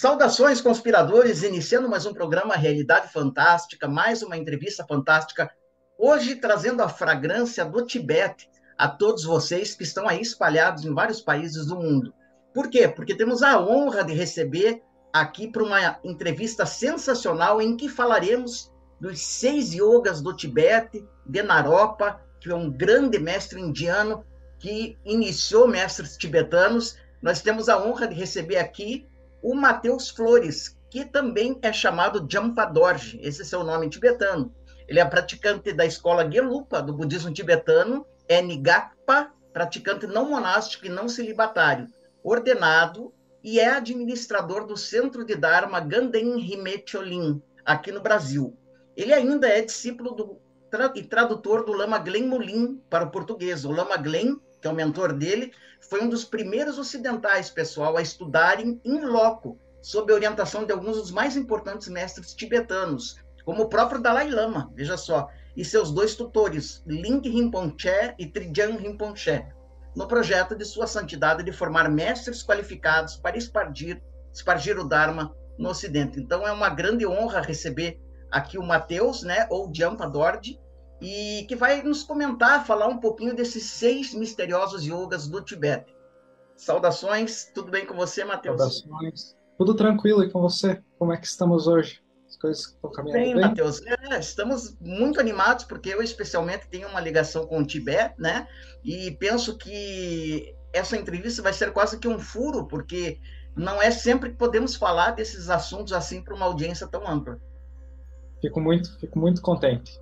Saudações, conspiradores, iniciando mais um programa Realidade Fantástica, mais uma entrevista fantástica. Hoje trazendo a fragrância do Tibete a todos vocês que estão aí espalhados em vários países do mundo. Por quê? Porque temos a honra de receber aqui para uma entrevista sensacional em que falaremos dos seis yogas do Tibete, de Naropa, que é um grande mestre indiano que iniciou mestres tibetanos. Nós temos a honra de receber aqui o Mateus Flores, que também é chamado Jampa Dorje, esse é seu nome tibetano. Ele é praticante da escola Gelupa, do budismo tibetano, é Nigakpa, praticante não monástico e não celibatário, ordenado e é administrador do Centro de Dharma Ganden Hime Cholin, aqui no Brasil. Ele ainda é discípulo do, e tradutor do Lama Glen Molin para o português. O Lama Glen que é o mentor dele, foi um dos primeiros ocidentais, pessoal, a estudarem em loco, sob a orientação de alguns dos mais importantes mestres tibetanos, como o próprio Dalai Lama, veja só, e seus dois tutores, Ling Rinpoche e Trijang Rinpoche, no projeto de sua santidade de formar mestres qualificados para espargir, espargir o Dharma no Ocidente. Então é uma grande honra receber aqui o Mateus, né, ou Jampa Dorje, e que vai nos comentar, falar um pouquinho desses seis misteriosos yogas do Tibete. Saudações, tudo bem com você, Matheus? Saudações, tudo tranquilo e com você? Como é que estamos hoje? As coisas estão caminhando bem? Bem, Matheus, é, estamos muito animados, porque eu especialmente tenho uma ligação com o Tibete, né? E penso que essa entrevista vai ser quase que um furo, porque não é sempre que podemos falar desses assuntos assim para uma audiência tão ampla. Fico muito, fico muito contente.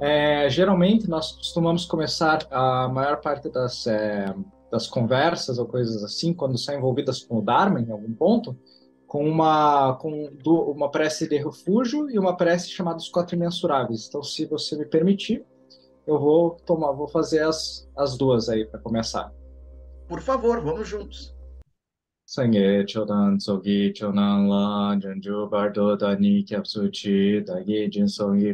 É, geralmente nós costumamos começar a maior parte das, é, das conversas ou coisas assim, quando são envolvidas com o Dharma em algum ponto, com uma, com uma prece de refúgio e uma prece chamada Os Quatro Imensuráveis. Então, se você me permitir, eu vou tomar, vou fazer as, as duas aí para começar. Por favor, vamos juntos. Sangye chodan tsogi chonan la janju bardo dani kyapsuchi dagi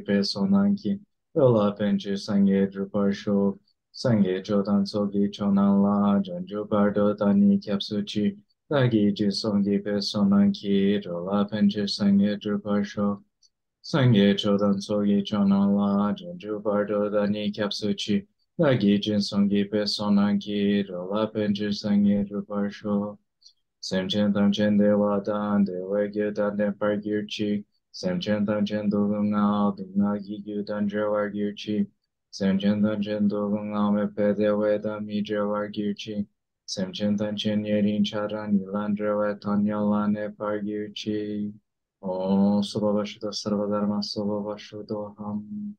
pe sonanki Yola Penchi Sangye Drupar Sho, Sangye chodan Sogi Chonan La, janju Bardo Tani Kyapsu Chi, Dagi Ji Songi Pe Sonan Ki, Yola Penchi Sangye Drupar Sho, Sangye chodan Sogi Chonan La, janju Bardo Tani Kyapsu Chi, Dagi Ji Songi Pe Sonan Ki, Yola Penchi Sangye Drupar Sho, Semchen Tamchen Dewa Dan, Dewa Gyu Dan Dempar Gyur Chi, Sam chen tan chen do gong ngao, dung nga gi yu dan zhe war gyu chi. Sam chen tan chen do gong ngao, me pe de we da mi zhe war gyu chi. Sam chen tan chen ye rin cha ra ni lan zhe we tan ya lan ne par gyu chi. Om Soba Vashuddha Sarva Dharma Soba Vashuddha Ham.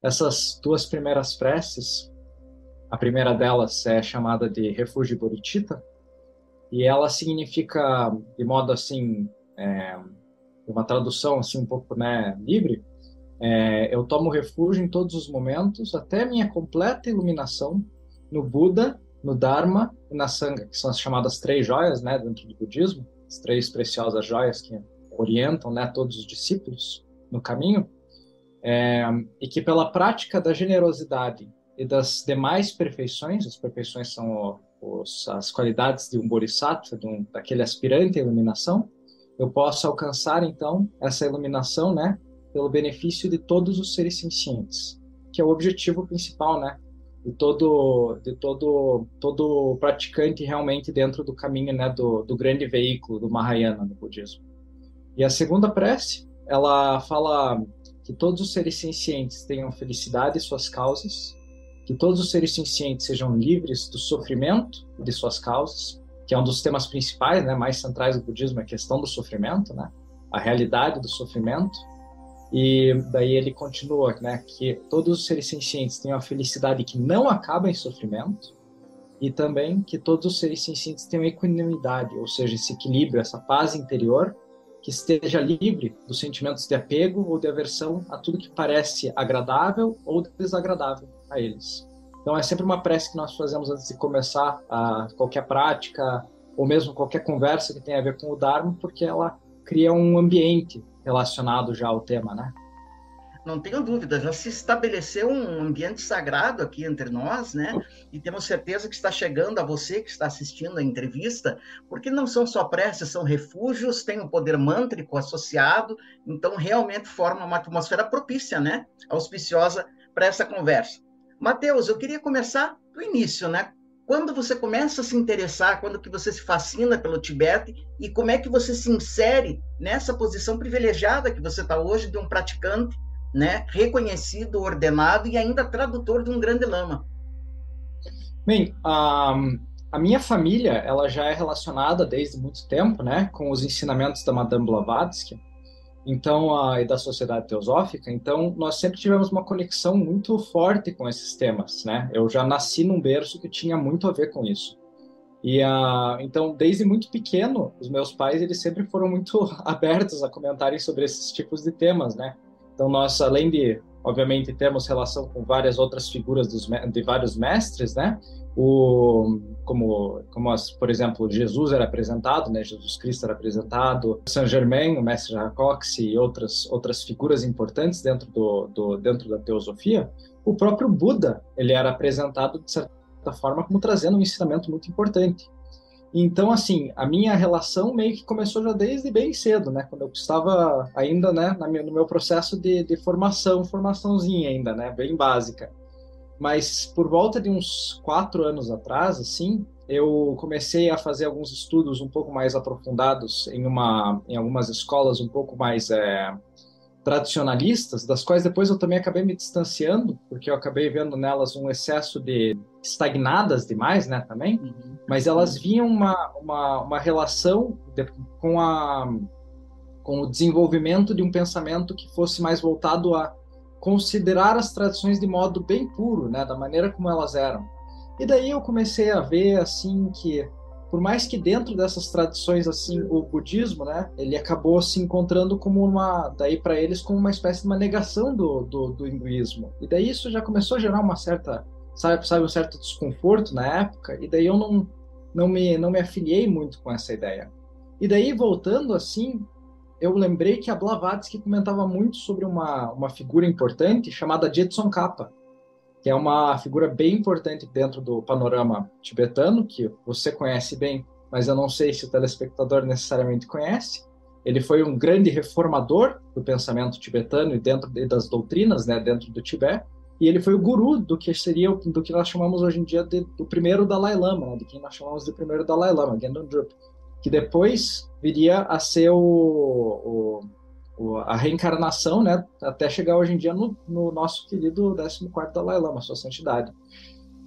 Essas duas primeiras preces, a primeira delas é chamada de Refúgio Bodhicitta, e ela significa, de modo assim, é, uma tradução assim um pouco né, livre, é, eu tomo refúgio em todos os momentos até minha completa iluminação no Buda, no Dharma e na Sangha, que são as chamadas três joias né, dentro do budismo, as três preciosas joias que orientam né, todos os discípulos no caminho, é, e que pela prática da generosidade e das demais perfeições, as perfeições são os, as qualidades de um bodhisattva, de um, daquele aspirante à iluminação, eu posso alcançar então essa iluminação, né, pelo benefício de todos os seres sencientes, que é o objetivo principal, né, de todo de todo todo praticante realmente dentro do caminho, né, do, do grande veículo do Mahayana no budismo. E a segunda prece, ela fala que todos os seres sencientes tenham felicidade e suas causas, que todos os seres sencientes sejam livres do sofrimento de suas causas, que é um dos temas principais, né, mais centrais do budismo, é a questão do sofrimento, né, a realidade do sofrimento. E daí ele continua, né, que todos os seres sencientes têm uma felicidade que não acaba em sofrimento, e também que todos os seres sencientes tenham equanimidade, ou seja, esse equilíbrio, essa paz interior, que esteja livre dos sentimentos de apego ou de aversão a tudo que parece agradável ou desagradável a eles. Então é sempre uma prece que nós fazemos antes de começar a qualquer prática ou mesmo qualquer conversa que tenha a ver com o Dharma, porque ela cria um ambiente relacionado já ao tema, né? não tenho dúvida, já se estabeleceu um ambiente sagrado aqui entre nós, né? E temos certeza que está chegando a você que está assistindo a entrevista, porque não são só preces, são refúgios, tem um poder mântrico associado, então realmente forma uma atmosfera propícia, né? Auspiciosa para essa conversa. Mateus, eu queria começar do início, né? Quando você começa a se interessar, quando que você se fascina pelo Tibete e como é que você se insere nessa posição privilegiada que você está hoje de um praticante né, reconhecido, ordenado e ainda tradutor de um grande lama. Bem, a, a minha família ela já é relacionada desde muito tempo, né, com os ensinamentos da Madame Blavatsky, então a, e da Sociedade Teosófica. Então nós sempre tivemos uma conexão muito forte com esses temas, né. Eu já nasci num berço que tinha muito a ver com isso. E a, então, desde muito pequeno, os meus pais eles sempre foram muito abertos a comentarem sobre esses tipos de temas, né? Então, nós, além de, obviamente, termos relação com várias outras figuras dos, de vários mestres, né? O, como, como as, por exemplo, Jesus era apresentado, né? Jesus Cristo era apresentado, Saint Germain, o mestre Jacox e outras outras figuras importantes dentro do, do dentro da teosofia. O próprio Buda ele era apresentado de certa forma como trazendo um ensinamento muito importante. Então, assim, a minha relação meio que começou já desde bem cedo, né? Quando eu estava ainda, né, no meu processo de, de formação, formaçãozinha ainda, né? Bem básica. Mas por volta de uns quatro anos atrás, assim, eu comecei a fazer alguns estudos um pouco mais aprofundados em uma, em algumas escolas um pouco mais é, tradicionalistas, das quais depois eu também acabei me distanciando, porque eu acabei vendo nelas um excesso de estagnadas demais, né, também, uhum. mas elas viam uma, uma, uma relação de, com, a, com o desenvolvimento de um pensamento que fosse mais voltado a considerar as tradições de modo bem puro, né, da maneira como elas eram. E daí eu comecei a ver, assim, que por mais que dentro dessas tradições assim o budismo né ele acabou se encontrando como uma daí para eles como uma espécie de uma negação do, do, do, hinduísmo e daí isso já começou a gerar uma certa sabe, sabe um certo desconforto na época e daí eu não não me não me afiliei muito com essa ideia e daí voltando assim eu lembrei que a Blavatsky comentava muito sobre uma uma figura importante chamada Jetson Kappa que é uma figura bem importante dentro do panorama tibetano, que você conhece bem, mas eu não sei se o telespectador necessariamente conhece. Ele foi um grande reformador do pensamento tibetano e dentro das doutrinas, né, dentro do Tibete, e ele foi o guru do que seria do que nós chamamos hoje em dia de, do primeiro Dalai Lama, né, de quem nós chamamos de primeiro Dalai Lama, Gendon Drupa, que depois viria a ser o, o a reencarnação, né, até chegar hoje em dia no, no nosso querido 14º Dalai Lama, sua santidade.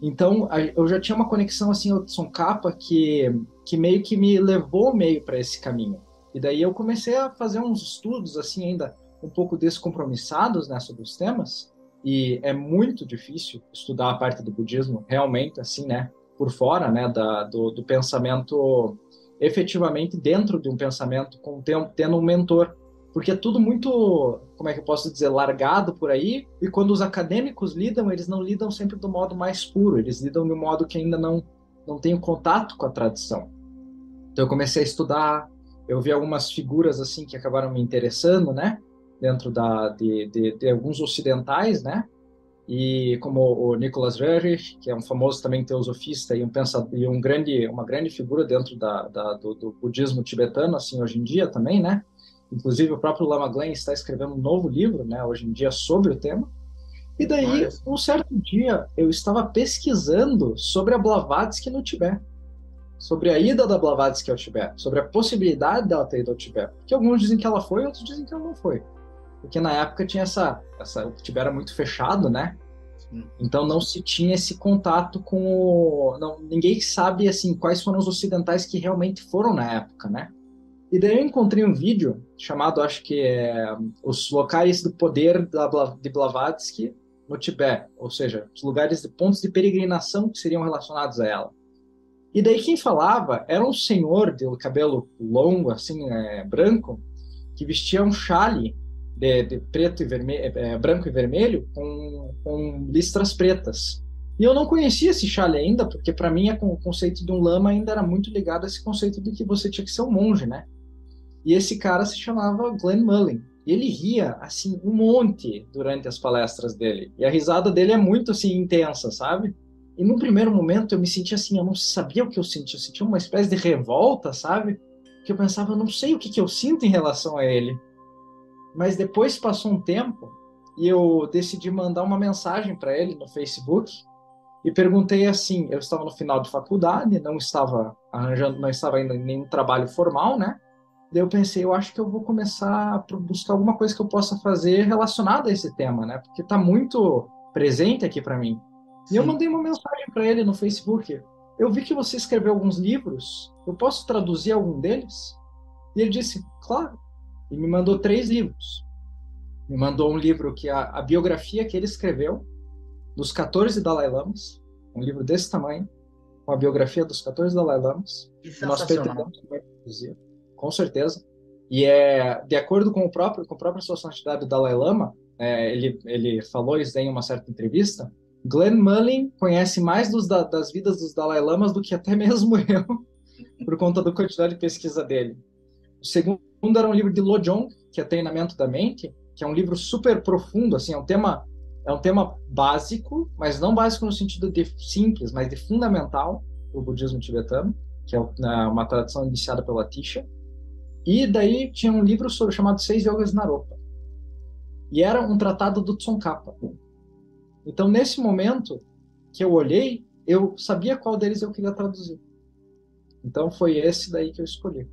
Então, eu já tinha uma conexão assim, Hudson Capa, que, que meio que me levou meio para esse caminho. E daí eu comecei a fazer uns estudos assim ainda um pouco descompromissados né, sobre os temas. E é muito difícil estudar a parte do budismo realmente assim, né, por fora, né, da, do, do pensamento efetivamente dentro de um pensamento com tendo um mentor porque é tudo muito, como é que eu posso dizer, largado por aí, e quando os acadêmicos lidam, eles não lidam sempre do modo mais puro, eles lidam de um modo que ainda não, não tem contato com a tradição. Então eu comecei a estudar, eu vi algumas figuras assim que acabaram me interessando, né, dentro da, de, de, de alguns ocidentais, né, e como o Nicholas Roerich, que é um famoso também teosofista e um pensador, e um grande, uma grande figura dentro da, da do, do budismo tibetano, assim, hoje em dia também, né, Inclusive, o próprio Lama Glenn está escrevendo um novo livro, né, hoje em dia, sobre o tema. E daí, um certo dia, eu estava pesquisando sobre a Blavatsky no Tibete. Sobre a ida da Blavatsky ao Tibete. Sobre a possibilidade dela ter ido ao Tibete. Porque alguns dizem que ela foi, outros dizem que ela não foi. Porque na época tinha essa... essa o Tibete era muito fechado, né? Então não se tinha esse contato com o... Não, ninguém sabe, assim, quais foram os ocidentais que realmente foram na época, né? E daí eu encontrei um vídeo chamado, acho que é Os Locais do Poder de Blavatsky no Tibete, ou seja, os lugares de pontos de peregrinação que seriam relacionados a ela. E daí quem falava era um senhor de cabelo longo, assim, é, branco, que vestia um chale de, de preto e vermelho, é, branco e vermelho com, com listras pretas. E eu não conhecia esse chale ainda, porque para mim o conceito de um lama ainda era muito ligado a esse conceito de que você tinha que ser um monge, né? E esse cara se chamava Glenn Mullen. E ele ria, assim, um monte durante as palestras dele. E a risada dele é muito, assim, intensa, sabe? E no primeiro momento eu me senti assim, eu não sabia o que eu sentia. Eu sentia uma espécie de revolta, sabe? Que eu pensava, eu não sei o que, que eu sinto em relação a ele. Mas depois passou um tempo e eu decidi mandar uma mensagem para ele no Facebook e perguntei assim, eu estava no final de faculdade, não estava arranjando, não estava ainda em nenhum trabalho formal, né? Daí eu pensei, eu acho que eu vou começar a buscar alguma coisa que eu possa fazer relacionada a esse tema, né? Porque está muito presente aqui para mim. Sim. E eu mandei uma mensagem para ele no Facebook. Eu vi que você escreveu alguns livros. Eu posso traduzir algum deles? E ele disse, claro. E me mandou três livros. Me mandou um livro que é a, a biografia que ele escreveu dos 14 Dalai Lamas, um livro desse tamanho, com a biografia dos 14 Dalai Lamas. Que nós pretendemos com certeza. E é de acordo com o próprio com a própria sua santidade do Dalai Lama, é, ele ele falou isso em uma certa entrevista Glenn Mullin conhece mais dos, das vidas dos Dalai Lamas do que até mesmo eu, por conta da quantidade de pesquisa dele. O segundo era um livro de Lojong, que é Treinamento da Mente, que é um livro super profundo, assim, é um tema é um tema básico, mas não básico no sentido de simples, mas de fundamental para o budismo tibetano, que é né, uma tradição iniciada pela Tisha. E daí tinha um livro sobre, chamado Seis Yogas Naropa. E era um tratado do Tsongkhapa, então, nesse momento que eu olhei, eu sabia qual deles eu queria traduzir. Então, foi esse daí que eu escolhi.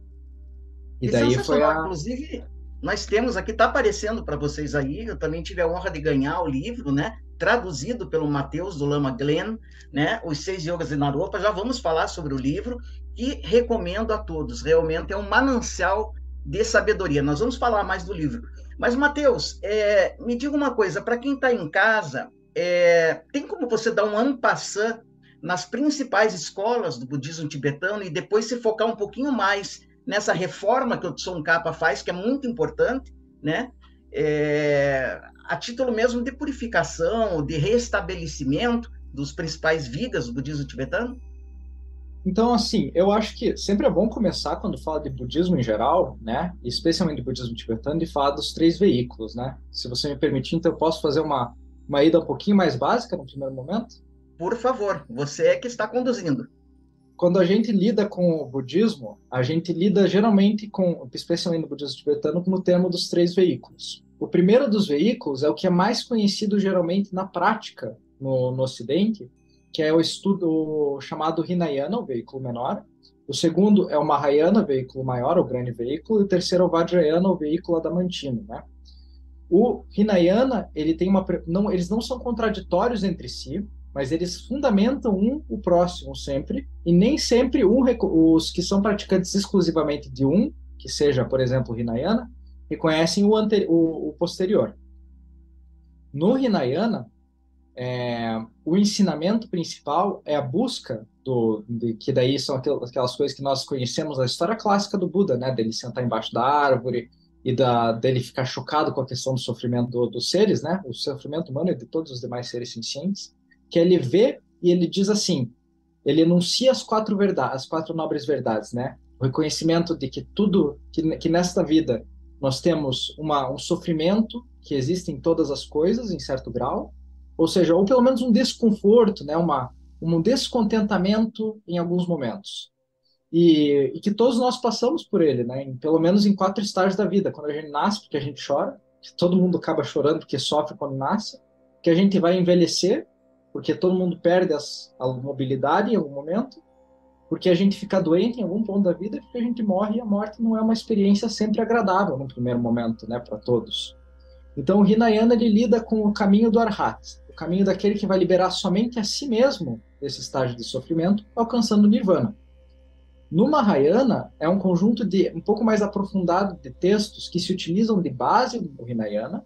E, daí foi a... Inclusive, nós temos aqui, está aparecendo para vocês aí, eu também tive a honra de ganhar o livro, né? Traduzido pelo Matheus do Lama Glenn, né? Os Seis Yogas de Naropa. Já vamos falar sobre o livro, que recomendo a todos. Realmente é um manancial de sabedoria. Nós vamos falar mais do livro. Mas, Matheus, é, me diga uma coisa: para quem está em casa é, tem como você dar um ampassant nas principais escolas do budismo tibetano e depois se focar um pouquinho mais nessa reforma que o Tsongkhapa faz, que é muito importante, né? É, a título mesmo de purificação, de restabelecimento dos principais vigas do budismo tibetano? Então, assim, eu acho que sempre é bom começar quando fala de budismo em geral, né? Especialmente de budismo tibetano, de falar dos três veículos, né? Se você me permitir, então eu posso fazer uma uma ida um pouquinho mais básica no primeiro momento? Por favor, você é que está conduzindo. Quando a gente lida com o budismo, a gente lida geralmente com, especialmente no budismo tibetano, com o termo dos três veículos. O primeiro dos veículos é o que é mais conhecido geralmente na prática no, no Ocidente, que é o estudo chamado Hinayana, o veículo menor. O segundo é o Mahayana, o veículo maior, o grande veículo. E o terceiro é o Vajrayana, o veículo adamantino, né? O Hinayana, ele tem uma não, eles não são contraditórios entre si, mas eles fundamentam um o próximo sempre, e nem sempre um, os que são praticantes exclusivamente de um, que seja, por exemplo, o Hinayana, reconhecem o, o, o posterior. No Hinayana, é, o ensinamento principal é a busca do, de, que daí são aquelas coisas que nós conhecemos da história clássica do Buda, né, dele sentar embaixo da árvore, e da, dele ficar chocado com a questão do sofrimento do, dos seres, né? O sofrimento humano e de todos os demais seres sencientes, que ele vê e ele diz assim, ele enuncia as quatro verdades, as quatro nobres verdades, né? O reconhecimento de que tudo, que, que nesta vida nós temos uma, um sofrimento que existe em todas as coisas, em certo grau, ou seja, ou pelo menos um desconforto, né? Uma, um descontentamento em alguns momentos e, e, que todos nós passamos por ele, né? Em, pelo menos em quatro estágios da vida. Quando a gente nasce, porque a gente chora, que todo mundo acaba chorando porque sofre quando nasce, que a gente vai envelhecer, porque todo mundo perde as, a mobilidade em algum momento, porque a gente fica doente em algum ponto da vida, porque a gente morre e a morte não é uma experiência sempre agradável no primeiro momento, né, para todos. Então o Hinayana ele lida com o caminho do Arhat, o caminho daquele que vai liberar somente a si mesmo desse estágio de sofrimento, alcançando o Nirvana. No Mahayana, é um conjunto de um pouco mais aprofundado de textos que se utilizam de base do Hinayana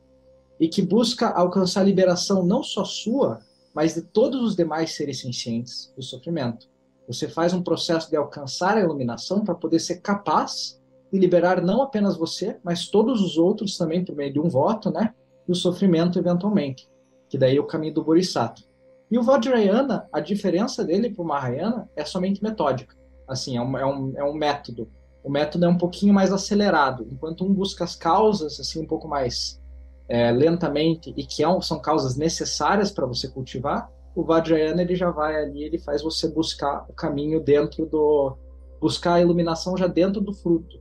e que busca alcançar a liberação não só sua, mas de todos os demais seres sencientes do sofrimento. Você faz um processo de alcançar a iluminação para poder ser capaz de liberar não apenas você, mas todos os outros também por meio de um voto, né, do sofrimento eventualmente, que daí é o caminho do Bodhisattva. E o Vajrayana, a diferença dele para o Mahayana é somente metódica. Assim, é um, é um, é um método o método é um pouquinho mais acelerado, enquanto um busca as causas assim um pouco mais é, lentamente e que é são causas necessárias para você cultivar, o Vajrayana ele já vai ali, ele faz você buscar o caminho dentro do buscar a iluminação já dentro do fruto.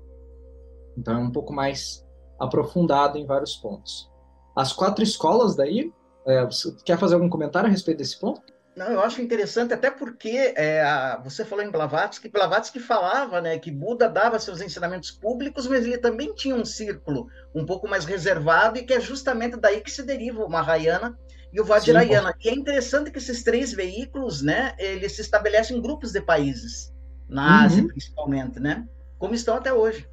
Então é um pouco mais aprofundado em vários pontos. As quatro escolas daí, é, você quer fazer algum comentário a respeito desse ponto? Não, eu acho interessante, até porque é, a, você falou em Blavatsky, Blavatsky falava né, que Buda dava seus ensinamentos públicos, mas ele também tinha um círculo um pouco mais reservado, e que é justamente daí que se deriva o Mahayana e o Vajrayana. Sim, e é interessante que esses três veículos, né, eles se estabelecem em grupos de países, na uhum. Ásia principalmente, né, como estão até hoje.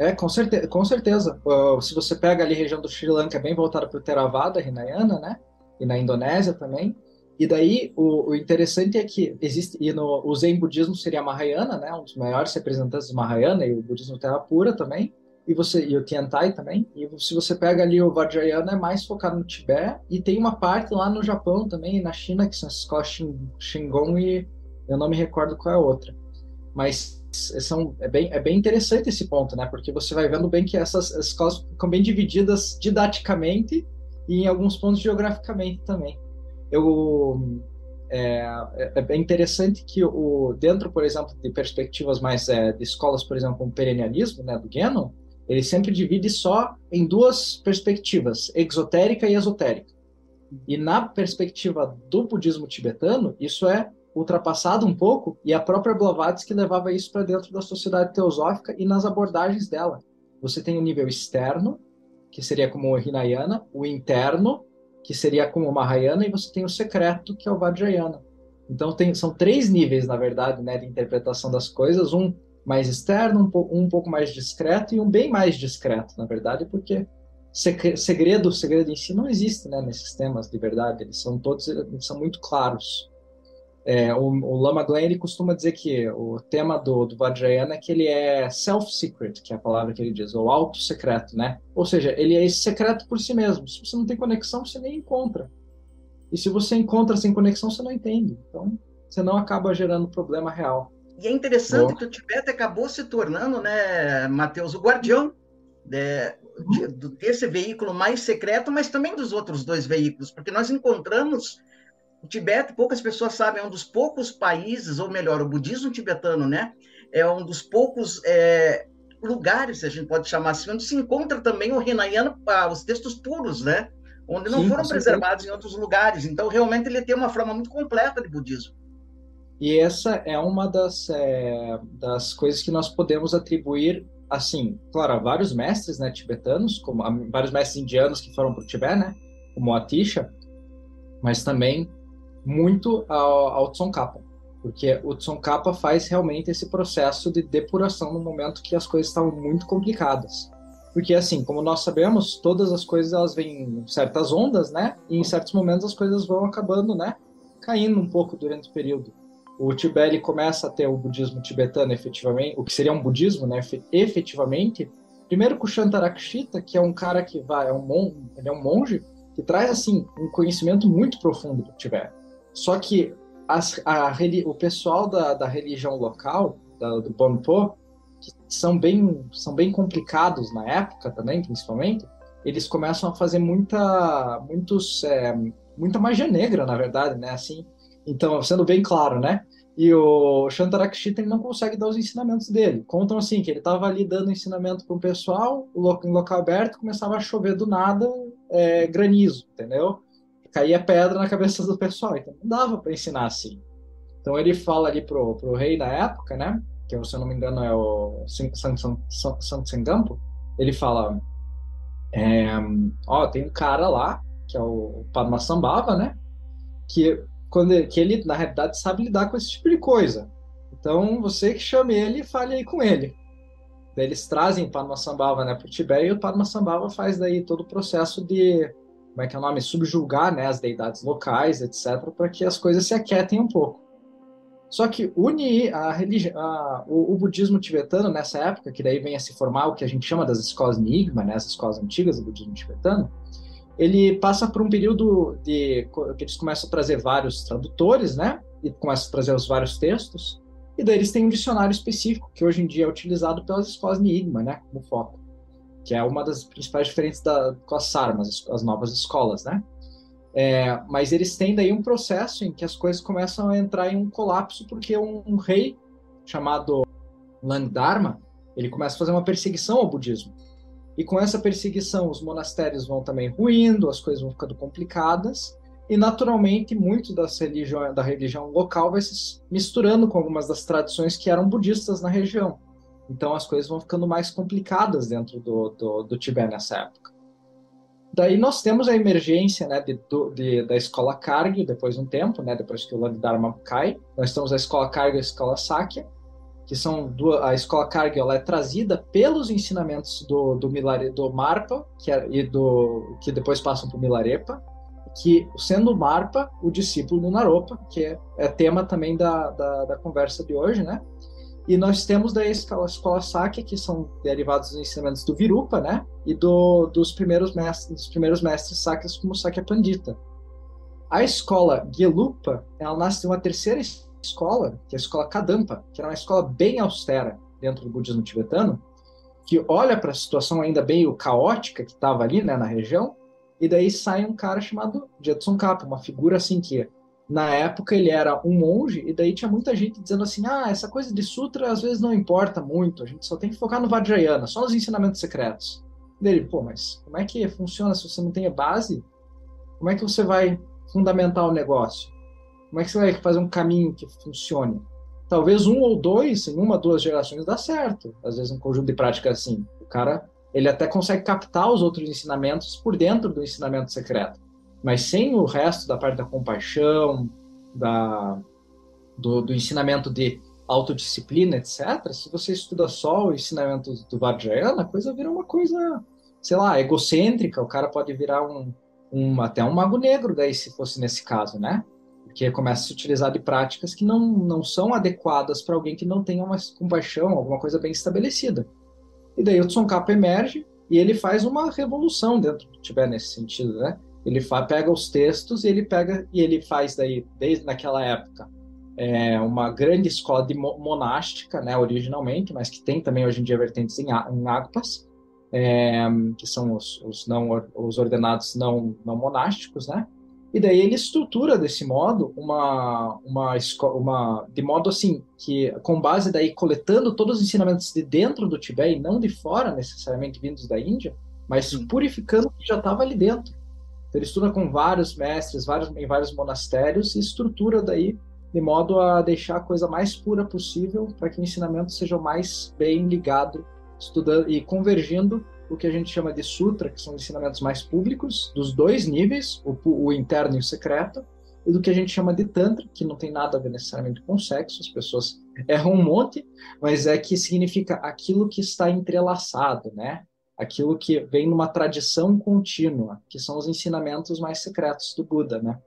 É, com certeza. Com certeza. Uh, se você pega ali a região do Sri Lanka, é bem voltada para o Theravada, Hinayana, né, e na Indonésia também, e daí, o, o, interessante é que existe, e no, o Zen budismo seria Mahayana, né, um dos maiores representantes do Mahayana, e o budismo Pura também, e, você, e o Tiantai também, e se você pega ali o Vajrayana, é mais focado no Tibete, e tem uma parte lá no Japão também, e na China, que são as escolas Shingon, e eu não me recordo qual é a outra. Mas são, é, bem, é bem interessante esse ponto, né, porque você vai vendo bem que essas escolas ficam bem divididas didaticamente, e em alguns pontos geograficamente também eu é, é, é interessante que o dentro, por exemplo, de perspectivas mais é, de escolas, por exemplo, como o perennialismo, né, do Gannon, ele sempre divide só em duas perspectivas, exotérica e esotérica. E na perspectiva do budismo tibetano, isso é ultrapassado um pouco, e a própria Blavatsky levava isso para dentro da sociedade teosófica e nas abordagens dela. Você tem o nível externo, que seria como o Hinayana, o interno, que seria como o Mahayana, e você tem o secreto, que é o Vajrayana. Então tem, são três níveis, na verdade, né, de interpretação das coisas, um mais externo, um, um pouco mais discreto e um bem mais discreto, na verdade, porque segredo, segredo em si não existe, né, nesses temas de verdade, eles são todos, eles são muito claros. É, o, o, Lama Glenn ele costuma dizer que o tema do, do Vajrayana é que ele é self-secret, que é a palavra que ele diz, ou auto-secreto, né? Ou seja, ele é secreto por si mesmo. Se você não tem conexão, você nem encontra. E se você encontra sem conexão, você não entende. Então, você não acaba gerando problema real. E é interessante que o Tibete acabou se tornando, né, Mateus, o guardião né, de, de, desse veículo mais secreto, mas também dos outros dois veículos, porque nós encontramos o Tibete, poucas pessoas sabem, é um dos poucos países, ou melhor, o budismo tibetano, né? É um dos poucos é, lugares, a gente pode chamar assim, onde se encontra também o Hinayana, ah, os textos puros, né? Onde não Sim, foram preservados em outros lugares. Então, realmente, ele tem uma forma muito completa de budismo. E essa é uma das, é, das coisas que nós podemos atribuir, assim, claro, a vários mestres né, tibetanos, como vários mestres indianos que foram para o Tibete, né? Como Atisha, mas também muito ao, ao Tsongkhapa, porque o Tsongkhapa faz realmente esse processo de depuração no momento que as coisas estavam muito complicadas. Porque assim, como nós sabemos, todas as coisas elas vêm em certas ondas, né? E em certos momentos as coisas vão acabando, né? Caindo um pouco durante o período. O Tibete começa a ter o budismo tibetano efetivamente, o que seria um budismo, né? Efetivamente, primeiro com o Shantarakshita, que é um cara que vai, é um ele é um monge que traz assim um conhecimento muito profundo do Tibete. Só que as, a, o pessoal da, da religião local, da, do Bonpo, que são bem, são bem complicados na época também, principalmente, eles começam a fazer muita, muitos, é, muita magia negra, na verdade, né? Assim, então, sendo bem claro, né? E o Shantarakshita não consegue dar os ensinamentos dele. Contam assim que ele estava ali dando ensinamento para o pessoal, em local aberto, começava a chover do nada é, granizo, entendeu? Caía pedra na cabeça do pessoal, então não dava para ensinar assim. Então ele fala ali pro, pro rei da época, né, que se eu não me engano é o Santo ele fala, é, ó, tem um cara lá, que é o Padmasambhava, né, que, quando, que ele, na realidade, sabe lidar com esse tipo de coisa. Então, você que chame ele, fale aí com ele. Daí eles trazem Padmasambhava né, para o Tibete e o Padmasambhava faz daí todo o processo de como é que é o nome, subjugar né, as deidades locais, etc., para que as coisas se aquietem um pouco. Só que une a religião, a, o, o, budismo tibetano nessa época, que daí vem a se formar o que a gente chama das escolas Nigma, né, as escolas antigas do budismo tibetano, ele passa por um período de que eles começam a trazer vários tradutores, né, e começam a trazer os vários textos, E daí eles têm um dicionário específico, que hoje em dia é utilizado pelas escolas Enigma, né, como foco, que é uma das principais diferenças da, com as SARMAS, as novas escolas, né. É, mas eles têm daí um processo em que as coisas começam a entrar em um colapso, porque um, um rei chamado Langdharma, ele começa a fazer uma perseguição ao budismo. E com essa perseguição, os monastérios vão também ruindo, as coisas vão ficando complicadas, e naturalmente muito das religiões, da religião local vai se misturando com algumas das tradições que eram budistas na região. Então as coisas vão ficando mais complicadas dentro do, do, do Tibete nessa época. Daí nós temos a emergência né, de, de, da escola Kargya, depois de um tempo, né, depois que o Landharma cai. Nós temos a escola Kargya e a escola Sakya, que são duas, a escola Kargya ela é trazida pelos ensinamentos do, do, Milare, do Marpa que é, e do, que depois passam para o Milarepa, que sendo Marpa o discípulo do Naropa, que é, é tema também da, da, da, conversa de hoje, né? E nós temos daí escola, escola Sakya, que são derivados dos ensinamentos do Virupa, né? E do, dos primeiros mestres, dos primeiros mestres Sakyas como Sakya Pandita. A escola Gelupa, ela nasce de uma terceira escola, que é a escola Kadampa, que era uma escola bem austera dentro do budismo tibetano, que olha para a situação ainda bem caótica que estava ali, né, na região, e daí sai um cara chamado Jetson Kappa, uma figura assim que na época ele era um monge e daí tinha muita gente dizendo assim: "Ah, essa coisa de sutra às vezes não importa muito, a gente só tem que focar no Vajrayana, só nos ensinamentos secretos". Dele, pô, mas como é que funciona se você não tem a base? Como é que você vai fundamentar o negócio? Como é que você vai fazer um caminho que funcione? Talvez um ou dois, em uma, duas gerações dá certo. Às vezes um conjunto de práticas assim. O cara ele até consegue captar os outros ensinamentos por dentro do ensinamento secreto. Mas sem o resto da parte da compaixão, da, do, do ensinamento de autodisciplina, etc., se você estuda só o ensinamento do Vajrayana, a coisa vira uma coisa, sei lá, egocêntrica. O cara pode virar um, um até um mago negro, daí, se fosse nesse caso, né? Porque começa a se utilizar de práticas que não, não são adequadas para alguém que não tenha uma compaixão, alguma coisa bem estabelecida. E daí o Tsongkhapa emerge e ele faz uma revolução dentro do Tibete nesse sentido, né? Ele pega os textos e ele pega e ele faz daí desde naquela época é, uma grande escola de monástica, né, originalmente, mas que tem também hoje em dia vertentes em, em Agpas, é, que são os, os, não os ordenados não não monásticos, né? E daí ele estrutura desse modo uma, uma, uma de modo assim que com base daí coletando todos os ensinamentos de dentro do Tibete e não de fora necessariamente vindos da Índia, mas purificando o que já estava ali dentro. Ele estuda com vários mestres, vários em vários monastérios e estrutura daí de modo a deixar a coisa mais pura possível para que o ensinamento seja mais bem ligado, estudando e convergindo o que a gente chama de sutra, que são ensinamentos mais públicos, dos dois níveis, o, o, interno e o secreto, e do que a gente chama de tantra, que não tem nada a ver necessariamente com sexo, as pessoas erram um monte, mas é que significa aquilo que está entrelaçado, né? Aquilo que vem numa tradição contínua, que são os ensinamentos mais secretos do Buda, né?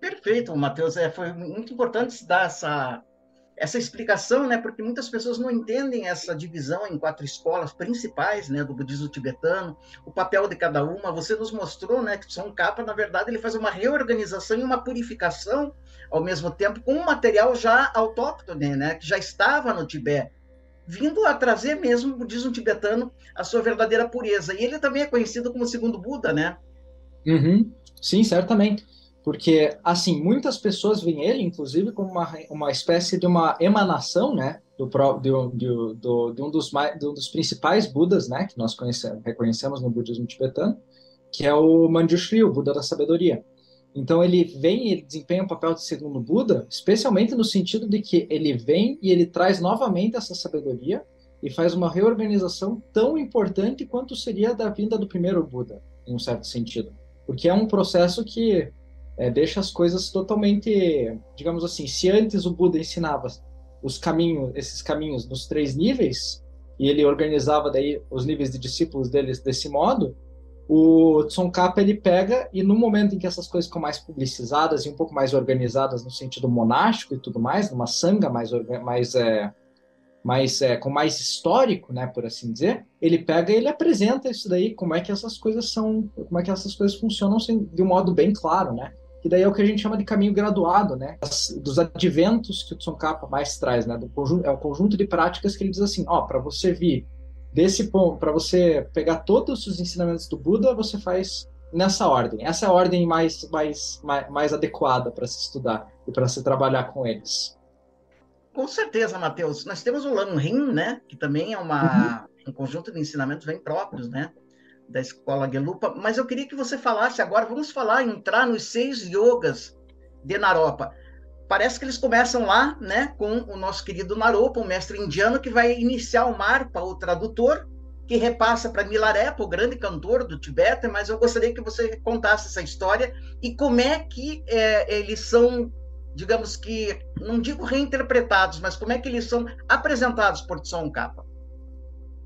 Perfeito, Matheus. É, foi muito importante dar essa essa explicação, né, porque muitas pessoas não entendem essa divisão em quatro escolas principais, né, do budismo tibetano, o papel de cada uma. Você nos mostrou, né, que São Capa, na verdade, ele faz uma reorganização e uma purificação ao mesmo tempo com um material já autóctone, né, que já estava no Tibete, vindo a trazer mesmo o budismo tibetano a sua verdadeira pureza. E ele também é conhecido como segundo Buda, né? Uhum. Sim, certamente. Porque, assim, muitas pessoas veem ele, inclusive, como uma, uma espécie de uma emanação, né? Do, do, do, de, um dos mais, de um dos principais Budas, né? Que nós conhecemos, reconhecemos no budismo tibetano, que é o Manjushri, o Buda da sabedoria. Então ele vem e desempenha o um papel de segundo Buda, especialmente no sentido de que ele vem e ele traz novamente essa sabedoria e faz uma reorganização tão importante quanto seria da vinda do primeiro Buda, em um certo sentido. Porque é um processo que é, deixa as coisas totalmente, digamos assim, se antes o Buda ensinava os caminhos, esses caminhos nos três níveis, e ele organizava daí os níveis de discípulos deles desse modo, o Tsongkhapa ele pega e no momento em que essas coisas ficam mais publicizadas e um pouco mais organizadas no sentido monástico e tudo mais, numa sanga mais mais é, mais é, com mais histórico, né, por assim dizer, ele pega e ele apresenta isso daí, como é que essas coisas são, como é que essas coisas funcionam de um modo bem claro, né? que daí é o que a gente chama de caminho graduado, né? dos adventos que o Tsongkhapa mais traz, né? Do conjunto, é um conjunto de práticas que ele diz assim, ó, para você vir desse ponto, para você pegar todos os ensinamentos do Buda, você faz nessa ordem. Essa é a ordem mais mais mais, mais adequada para se estudar e para se trabalhar com eles. Com certeza, Matheus. Nós temos o Rin, né, que também é uma, uhum. um conjunto de ensinamentos bem próprios, né? da escola Gelupa, mas eu queria que você falasse agora, vamos falar, entrar nos seis yogas de Naropa. Parece que eles começam lá, né, com o nosso querido Naropa, um mestre indiano que vai iniciar o Marpa, o tradutor, que repassa para Milarepa, o grande cantor do Tibete, mas eu gostaria que você contasse essa história e como é que é, eles são, digamos que, não digo reinterpretados, mas como é que eles são apresentados por Tsongkhapa.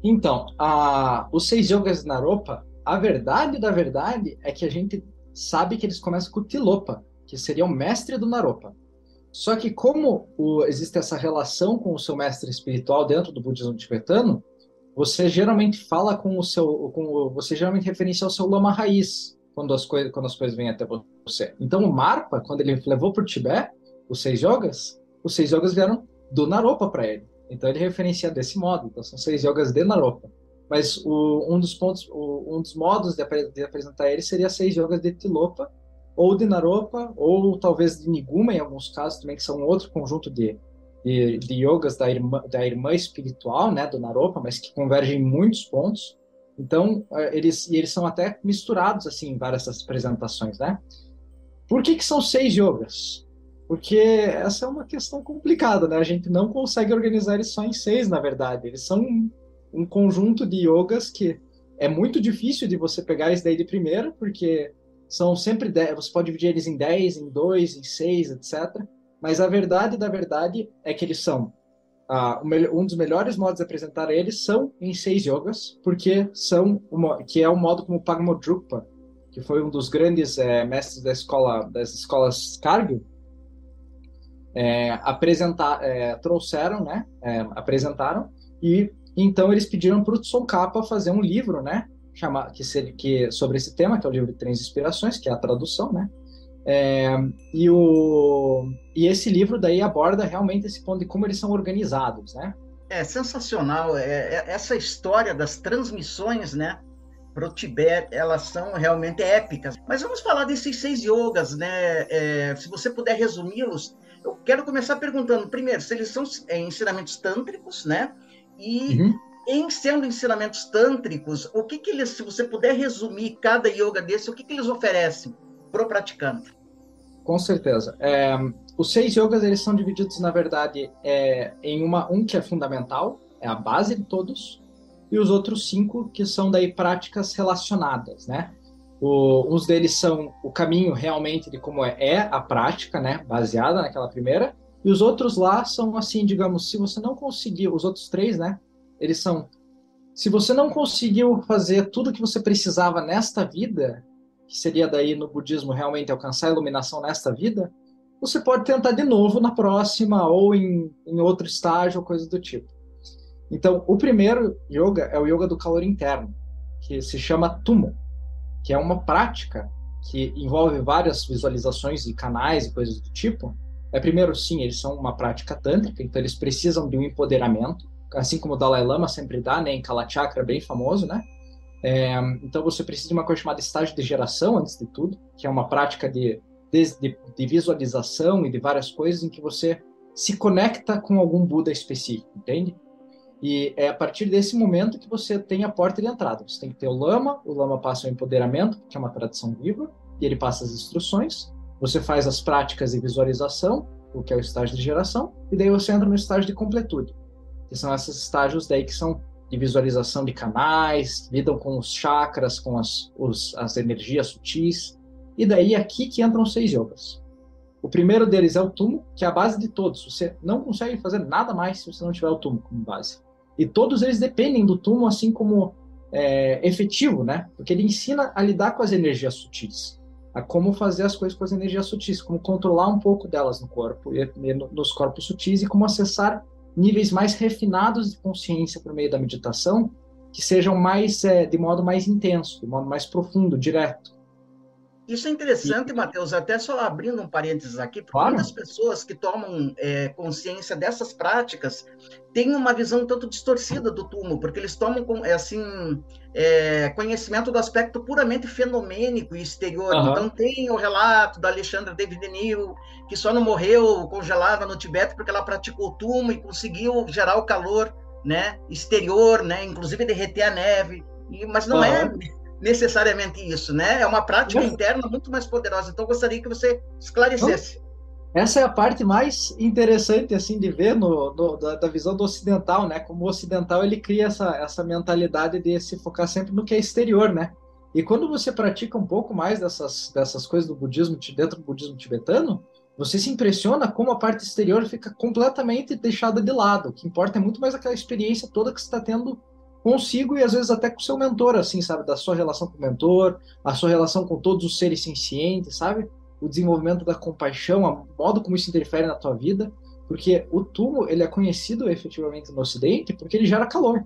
Então, a, os seis yogas de Naropa, a verdade da verdade é que a gente sabe que eles começam com o Tilopa, que seria o mestre do Naropa. Só que como o, existe essa relação com o seu mestre espiritual dentro do budismo tibetano, você geralmente fala com o seu, com o, você geralmente referencia ao seu lama raiz quando as coisas, quando as coisas vêm até você. Então o Marpa, quando ele levou para o Tibete os seis yogas, os seis yogas vieram do Naropa para ele. Então ele referencia desse modo. Então são seis yogas de Naropa. Mas o, um dos pontos, um dos modos de, de, apresentar ele seria seis yogas de Tilopa, ou de Naropa, ou talvez de Niguma, em alguns casos também, que são outro conjunto de, de, de yogas da irmã, da irmã espiritual, né, do Naropa, mas que convergem em muitos pontos. Então, eh, eles, eles são até misturados, assim, em várias apresentações, né? Por que, que são seis yogas? Porque essa é uma questão complicada, né? A gente não consegue organizar eles só em seis, na verdade. Eles são um, um conjunto de yogas que é muito difícil de você pegar esse daí de primeira, porque são sempre dez, você pode dividir eles em 10, em 2, em 6, etc. Mas a verdade da verdade é que eles são um dos melhores modos de apresentar eles são em seis yogas, porque são uma, que é o modo como Pagmodrupa, que foi um dos grandes é, mestres da escola das escolas Cargill, é, apresentar, é, trouxeram, né, apresentaram, e então eles pediram para o Tsongkhapa fazer um livro, né, chama, que, seria, que sobre esse tema, que é o livro de Três Inspirações, que é a tradução, né, é, e, o, e esse livro daí aborda realmente esse ponto de como eles são organizados, né. É sensacional, é, é essa história das transmissões, né, para o Tibete, elas são realmente épicas. Mas vamos falar desses seis yogas, né? É, se você puder resumi-los, eu quero começar perguntando, primeiro, se eles são é, ensinamentos tântricos, né? E uhum. Em sendo ensinamentos tântricos, o que que eles, se você puder resumir cada yoga desse, o que que eles oferecem para o praticante? Com certeza. É, os seis yogas eles são divididos, na verdade, é, em uma um que é fundamental, é a base de todos, e os outros cinco que são daí práticas relacionadas, né? O, uns deles são o caminho realmente de como é, é a prática, né, baseada naquela primeira, e os outros lá são assim, digamos, se você não conseguiu, os outros três, né, eles são, se você não conseguiu fazer tudo que você precisava nesta vida, que seria daí no budismo realmente alcançar a iluminação nesta vida, você pode tentar de novo na próxima ou em, em outro estágio ou coisa do tipo. Então, o primeiro yoga é o yoga do calor interno, que se chama Tumo que é uma prática que envolve várias visualizações de canais e coisas do tipo, é primeiro sim, eles são uma prática tântrica, então eles precisam de um empoderamento, assim como o Dalai Lama sempre dá, né, em Kalachakra, bem famoso, né? É, então você precisa de uma coisa chamada estágio de geração, antes de tudo, que é uma prática de, de, de visualização e de várias coisas em que você se conecta com algum Buda específico, entende? E é a partir desse momento que você tem a porta de entrada. Você tem que ter o lama, o lama passa o empoderamento, que é uma tradição viva, e ele passa as instruções. Você faz as práticas de visualização, o que é o estágio de geração, e daí você entra no estágio de completude, que são esses estágios daí que são de visualização de canais, lidam com os chakras, com as, os, as energias sutis, e daí aqui que entram os seis yogas. O primeiro deles é o tumo, que é a base de todos. Você não consegue fazer nada mais se você não tiver o tumo como base. E todos eles dependem do túmulo assim como é, efetivo, né? Porque ele ensina a lidar com as energias sutis, a como fazer as coisas com as energias sutis, como controlar um pouco delas no corpo e nos corpos sutis e como acessar níveis mais refinados de consciência por meio da meditação, que sejam mais é, de modo mais intenso, de modo mais profundo, direto. Isso é interessante. Matheus, até só abrindo um parênteses aqui, porque claro. muitas pessoas que tomam é, consciência dessas práticas têm uma visão tanto distorcida do túmulo, porque eles tomam é, assim, é, conhecimento do aspecto puramente fenomênico e exterior. Uhum. Então tem o relato da Alexandra David Neal, que só não morreu congelada no Tibete porque ela praticou o túmulo e conseguiu gerar o calor né, exterior, né, inclusive derreter a neve. E, mas não uhum. é necessariamente isso, né? É uma prática interna muito mais poderosa. Então, gostaria que você esclarecesse. Essa é a parte mais interessante assim de ver no, no da, da, visão do ocidental, né? Como o ocidental ele cria essa, essa mentalidade de se focar sempre no que é exterior, né? E quando você pratica um pouco mais dessas, dessas coisas do budismo dentro do budismo tibetano, você se impressiona como a parte exterior fica completamente deixada de lado. O que importa é muito mais aquela experiência toda que você está tendo consigo e às vezes até com seu mentor, assim, sabe? Da sua relação com o mentor, a sua relação com todos os seres sencientes, sabe? O desenvolvimento da compaixão, o modo como isso interfere na tua vida, porque o túmulo ele é conhecido efetivamente no Ocidente porque ele gera calor.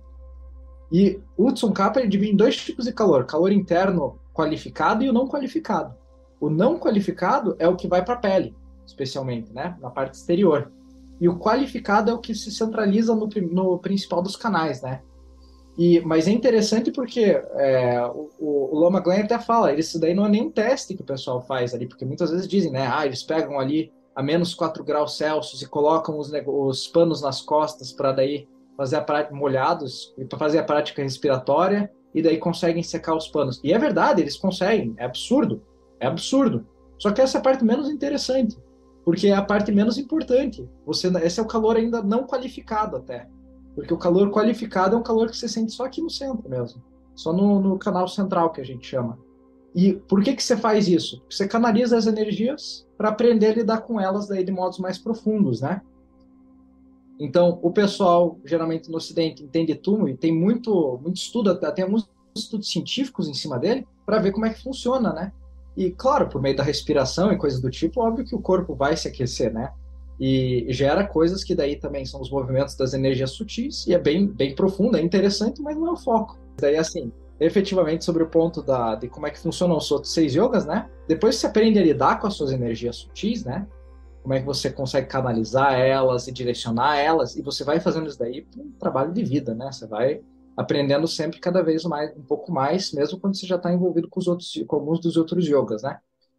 E o Tsongkhapa ele divide em dois tipos de calor: calor interno qualificado e o não qualificado. O não qualificado é o que vai para a pele, especialmente, né? Na parte exterior. E o qualificado é o que se centraliza no, no principal dos canais, né? E, mas é interessante porque é, o, o Loma Glenn até fala, isso daí não é nenhum teste que o pessoal faz ali, porque muitas vezes dizem, né, ah, eles pegam ali a menos 4 graus Celsius e colocam os, os panos nas costas para daí fazer a prática molhados e para fazer a prática respiratória e daí conseguem secar os panos. E é verdade, eles conseguem, é absurdo, é absurdo. Só que essa é a parte menos interessante, porque é a parte menos importante. Você, esse é o calor ainda não qualificado até. Porque o calor qualificado é um calor que você sente só aqui no centro mesmo. Só no, no canal central, que a gente chama. E por que, que você faz isso? Você canaliza as energias para aprender a lidar com elas daí de modos mais profundos, né? Então, o pessoal, geralmente no Ocidente, entende túmulo e tem muito, muito estudo, até alguns estudos científicos em cima dele, para ver como é que funciona, né? E, claro, por meio da respiração e coisas do tipo, óbvio que o corpo vai se aquecer, né? E gera coisas que daí também são os movimentos das energias sutis e é bem, bem profundo, é interessante, mas não é o foco. Daí, assim, efetivamente sobre o ponto da, de como é que funcionam os outros seis yogas, né? Depois que você aprende a lidar com as suas energias sutis, né? Como é que você consegue canalizar elas e direcionar elas, e você vai fazendo isso daí para um trabalho de vida, né? Você vai aprendendo sempre cada vez mais, um pouco mais, mesmo quando você já está envolvido com os outros, com alguns dos outros yogas, né?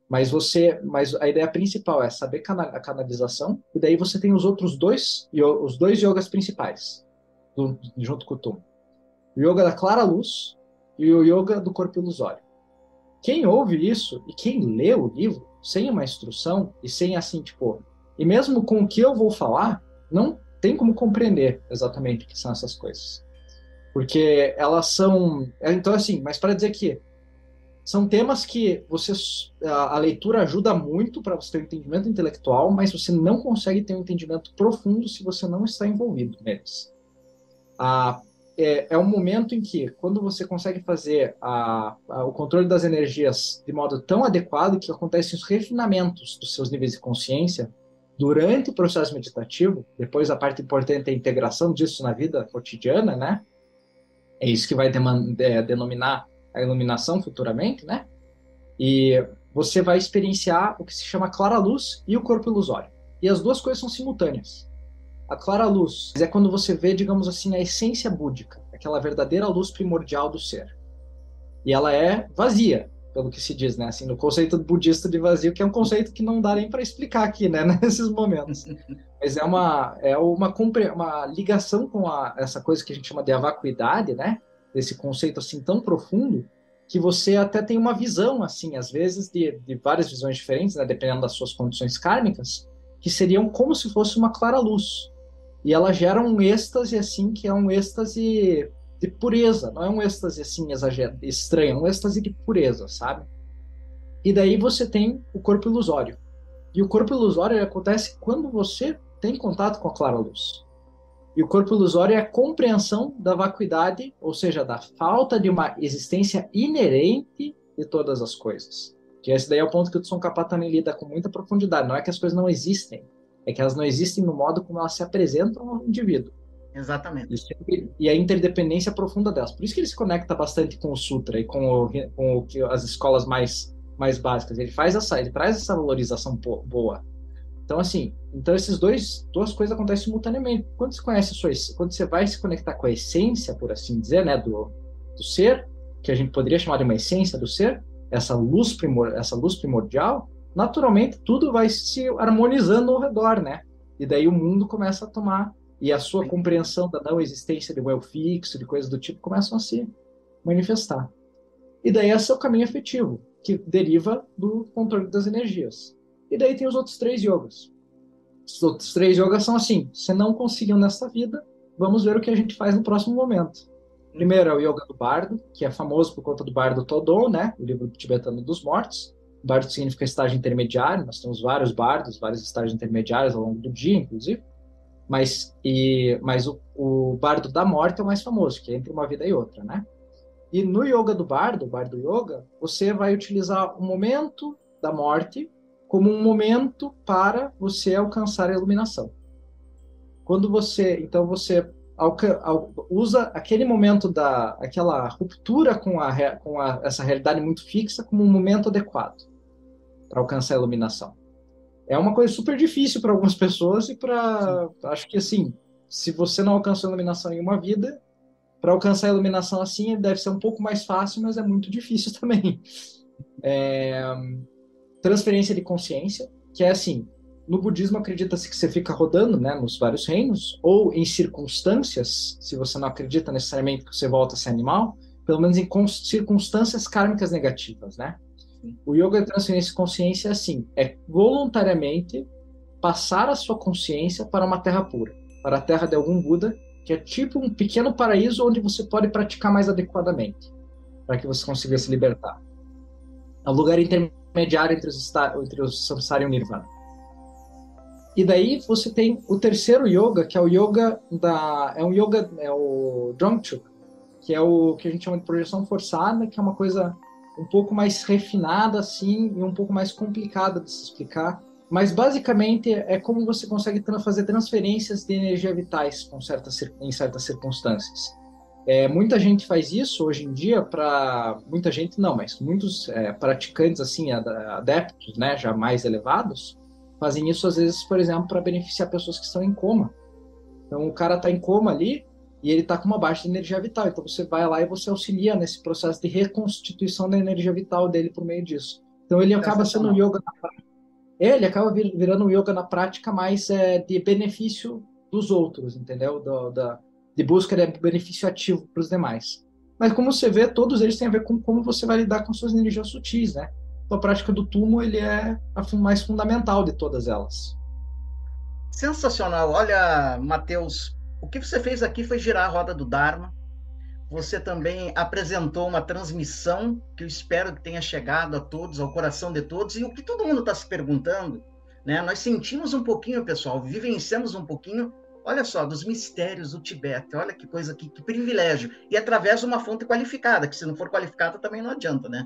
Mas você, mas a ideia principal é saber a canalização e daí você tem os outros dois, os dois yogas principais do, junto com o Tum. O yoga da clara luz e o yoga do corpo ilusório. Quem ouve isso e quem lê o livro sem uma instrução e sem assim tipo, e mesmo com o que eu vou falar, não tem como compreender exatamente o que são essas coisas. Porque elas são, então assim, mas para dizer que são temas que você a, a leitura ajuda muito para você ter um entendimento intelectual, mas você não consegue ter um entendimento profundo se você não está envolvido neles. É, é um momento em que, quando você consegue fazer a, a, o controle das energias de modo tão adequado que acontecem os refinamentos dos seus níveis de consciência durante o processo meditativo, depois a parte importante é a integração disso na vida cotidiana, né? É isso que vai é, denominar a iluminação futuramente, né? E você vai experienciar o que se chama clara luz e o corpo ilusório. E as duas coisas são simultâneas. A clara luz é quando você vê, digamos assim, a essência búdica, aquela verdadeira luz primordial do ser. E ela é vazia, pelo que se diz, né? Assim, no conceito budista de vazio, que é um conceito que não dá nem para explicar aqui, né? Nesses momentos. Mas é uma é uma, uma ligação com a, essa coisa que a gente chama de vacuidade, né? Desse conceito assim tão profundo que você até tem uma visão assim às vezes de, de várias visões diferentes né, dependendo das suas condições kármicas que seriam como se fosse uma clara luz. E ela gera um êxtase assim que é um êxtase de pureza não é um êxtase assim exagerado estranho é um êxtase de pureza sabe? E daí você tem o corpo ilusório. E o corpo ilusório acontece quando você tem contato com a clara luz e o corpo ilusório é a compreensão da vacuidade, ou seja, da falta de uma existência inerente de todas as coisas. Que esse daí é o ponto que o Tsongkhapa também lida com muita profundidade. Não é que as coisas não existem, é que elas não existem no modo como elas se apresentam ao indivíduo. Exatamente. E a interdependência profunda delas. Por isso que ele se conecta bastante com o Sutra e com, o, com o as escolas mais mais básicas. Ele faz essa, ele traz essa valorização boa. Então assim, então esses dois duas coisas acontecem simultaneamente. Quando você conhece sua, quando você vai se conectar com a essência, por assim dizer, né, do, do ser, que a gente poderia chamar de uma essência do ser, essa luz primor, essa luz primordial, naturalmente tudo vai se harmonizando ao redor, né? E daí o mundo começa a tomar e a sua compreensão da não existência de eu fixo, de coisas do tipo, começam a se manifestar. E daí esse é o caminho efetivo, que deriva do controle das energias. E daí tem os outros três yogas. Os outros três yogas são assim: se não conseguiu nessa vida, vamos ver o que a gente faz no próximo momento. Primeiro é o Yoga do Bardo, que é famoso por conta do Bardo Todon, né? O livro tibetano dos mortos. Bardo significa estágio intermediário, nós temos vários bardos, vários estágios intermediários ao longo do dia, inclusive. Mas, e, mas o, o bardo da morte é o mais famoso, que é entre uma vida e outra, né? E no yoga do bardo, o bardo yoga, você vai utilizar o momento da morte como um momento para você alcançar a iluminação. Quando você, então você usa aquele momento da aquela ruptura com, a, com a, essa realidade muito fixa como um momento adequado para alcançar a iluminação. É uma coisa super difícil para algumas pessoas e para acho que assim, se você não alcançou a iluminação em uma vida, para alcançar a iluminação assim deve ser um pouco mais fácil, mas é muito difícil também. É, transferência de consciência, que é assim, no budismo acredita-se que você fica rodando, né, nos vários reinos, ou em circunstâncias, se você não acredita necessariamente que você volta a ser animal, pelo menos em circunstâncias kármicas negativas, né? O yoga de transferência de consciência é assim, é voluntariamente passar a sua consciência para uma terra pura, para a terra de algum Buda, que é tipo um pequeno paraíso onde você pode praticar mais adequadamente, para que você consiga se libertar. É um lugar intermediário entre os, entre os samsara e o nirvana. E daí você tem o terceiro yoga, que é o yoga da é um yoga é o Drangchuk, que é o que a gente chama de projeção forçada, que é uma coisa um pouco mais refinada assim e um pouco mais complicada de se explicar. Mas basicamente é como você consegue fazer transferências de energia vitais com em certas circunstâncias. É, muita gente faz isso hoje em dia para muita gente não, mas muitos é, praticantes assim adeptos, né, já mais elevados, fazem isso às vezes, por exemplo, para beneficiar pessoas que estão em coma. Então o cara está em coma ali e ele está com uma baixa de energia vital. Então você vai lá e você auxilia nesse processo de reconstituição da energia vital dele por meio disso. Então ele acaba sendo um yoga na prática. Ele acaba virando um yoga na prática mais é, de benefício dos outros, entendeu? Do, da, de busca de benefício ativo para os demais. Mas como você vê, todos eles têm a ver com como você vai lidar com suas energias sutis, né? Então, a prática do túmulo ele é a mais fundamental de todas elas. Sensacional. Olha, Matheus, o que você fez aqui foi girar a roda do Dharma. Você também apresentou uma transmissão que eu espero que tenha chegado a todos, ao coração de todos. E o que todo mundo está se perguntando, né? Nós sentimos um pouquinho, pessoal, vivenciamos um pouquinho, olha só, dos mistérios do Tibete. Olha que coisa, que, que privilégio. E através de uma fonte qualificada, que se não for qualificada também não adianta, né?